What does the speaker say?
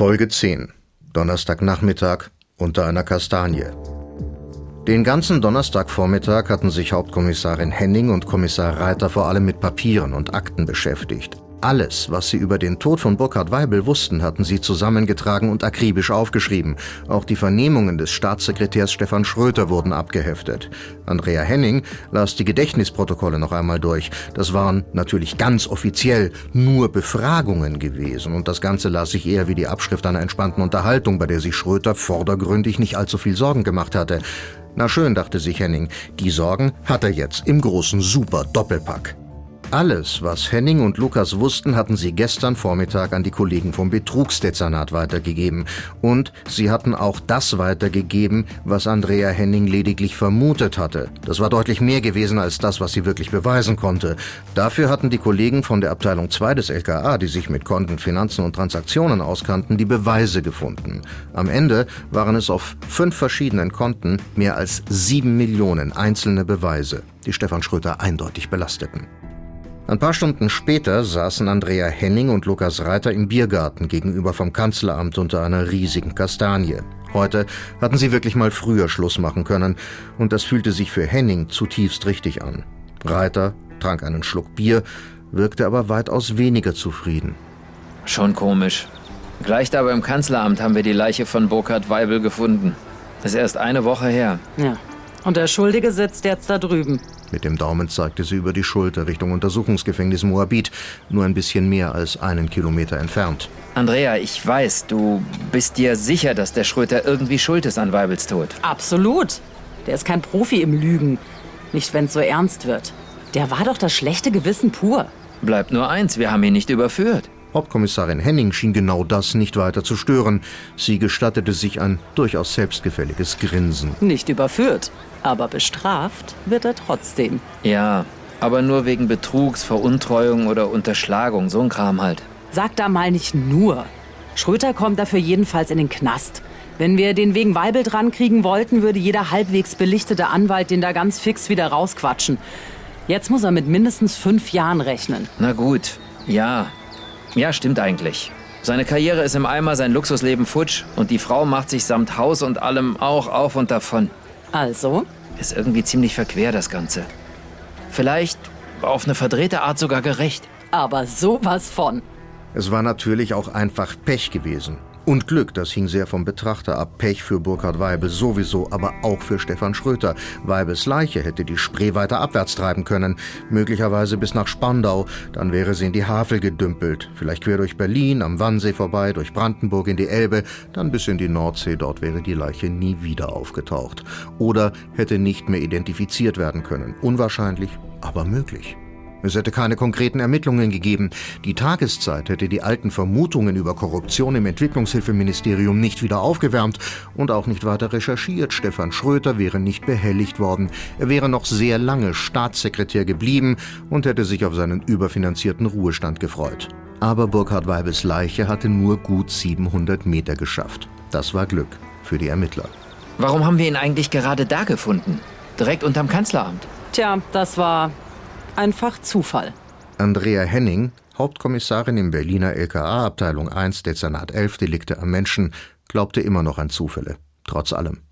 Folge 10. Donnerstagnachmittag unter einer Kastanie. Den ganzen Donnerstagvormittag hatten sich Hauptkommissarin Henning und Kommissar Reiter vor allem mit Papieren und Akten beschäftigt. Alles, was sie über den Tod von Burkhard Weibel wussten, hatten sie zusammengetragen und akribisch aufgeschrieben. Auch die Vernehmungen des Staatssekretärs Stefan Schröter wurden abgeheftet. Andrea Henning las die Gedächtnisprotokolle noch einmal durch. Das waren natürlich ganz offiziell nur Befragungen gewesen und das Ganze las sich eher wie die Abschrift einer entspannten Unterhaltung, bei der sich Schröter vordergründig nicht allzu viel Sorgen gemacht hatte. Na schön, dachte sich Henning, die Sorgen hat er jetzt im großen Super Doppelpack. Alles, was Henning und Lukas wussten, hatten sie gestern Vormittag an die Kollegen vom Betrugsdezernat weitergegeben. Und sie hatten auch das weitergegeben, was Andrea Henning lediglich vermutet hatte. Das war deutlich mehr gewesen als das, was sie wirklich beweisen konnte. Dafür hatten die Kollegen von der Abteilung 2 des LKA, die sich mit Konten, Finanzen und Transaktionen auskannten, die Beweise gefunden. Am Ende waren es auf fünf verschiedenen Konten mehr als sieben Millionen einzelne Beweise, die Stefan Schröter eindeutig belasteten. Ein paar Stunden später saßen Andrea Henning und Lukas Reiter im Biergarten gegenüber vom Kanzleramt unter einer riesigen Kastanie. Heute hatten sie wirklich mal früher Schluss machen können, und das fühlte sich für Henning zutiefst richtig an. Reiter trank einen Schluck Bier, wirkte aber weitaus weniger zufrieden. Schon komisch. Gleich da beim Kanzleramt haben wir die Leiche von Burkhard Weibel gefunden. Das ist erst eine Woche her. Ja. Und der Schuldige sitzt jetzt da drüben. Mit dem Daumen zeigte sie über die Schulter Richtung Untersuchungsgefängnis Moabit, nur ein bisschen mehr als einen Kilometer entfernt. Andrea, ich weiß, du bist dir sicher, dass der Schröter irgendwie schuld ist an Weibels Tod. Absolut. Der ist kein Profi im Lügen. Nicht, wenn es so ernst wird. Der war doch das schlechte Gewissen pur. Bleibt nur eins, wir haben ihn nicht überführt. Hauptkommissarin Henning schien genau das nicht weiter zu stören. Sie gestattete sich ein durchaus selbstgefälliges Grinsen. Nicht überführt, aber bestraft wird er trotzdem. Ja, aber nur wegen Betrugs, Veruntreuung oder Unterschlagung, so ein Kram halt. Sag da mal nicht nur. Schröter kommt dafür jedenfalls in den Knast. Wenn wir den wegen Weibel dran kriegen wollten, würde jeder halbwegs belichtete Anwalt den da ganz fix wieder rausquatschen. Jetzt muss er mit mindestens fünf Jahren rechnen. Na gut, ja, ja, stimmt eigentlich. Seine Karriere ist im Eimer, sein Luxusleben futsch und die Frau macht sich samt Haus und allem auch auf und davon. Also? Ist irgendwie ziemlich verquer, das Ganze. Vielleicht auf eine verdrehte Art sogar gerecht. Aber sowas von. Es war natürlich auch einfach Pech gewesen. Und Glück, das hing sehr vom Betrachter ab. Pech für Burkhard Weibel sowieso, aber auch für Stefan Schröter. Weibels Leiche hätte die Spree weiter abwärts treiben können, möglicherweise bis nach Spandau. Dann wäre sie in die Havel gedümpelt, vielleicht quer durch Berlin, am Wannsee vorbei, durch Brandenburg in die Elbe, dann bis in die Nordsee. Dort wäre die Leiche nie wieder aufgetaucht. Oder hätte nicht mehr identifiziert werden können. Unwahrscheinlich, aber möglich. Es hätte keine konkreten Ermittlungen gegeben. Die Tageszeit hätte die alten Vermutungen über Korruption im Entwicklungshilfeministerium nicht wieder aufgewärmt und auch nicht weiter recherchiert. Stefan Schröter wäre nicht behelligt worden. Er wäre noch sehr lange Staatssekretär geblieben und hätte sich auf seinen überfinanzierten Ruhestand gefreut. Aber Burkhard Weibels Leiche hatte nur gut 700 Meter geschafft. Das war Glück für die Ermittler. Warum haben wir ihn eigentlich gerade da gefunden? Direkt unterm Kanzleramt. Tja, das war einfach Zufall. Andrea Henning, Hauptkommissarin im Berliner LKA Abteilung 1 Dezernat 11 Delikte am Menschen, glaubte immer noch an Zufälle, trotz allem.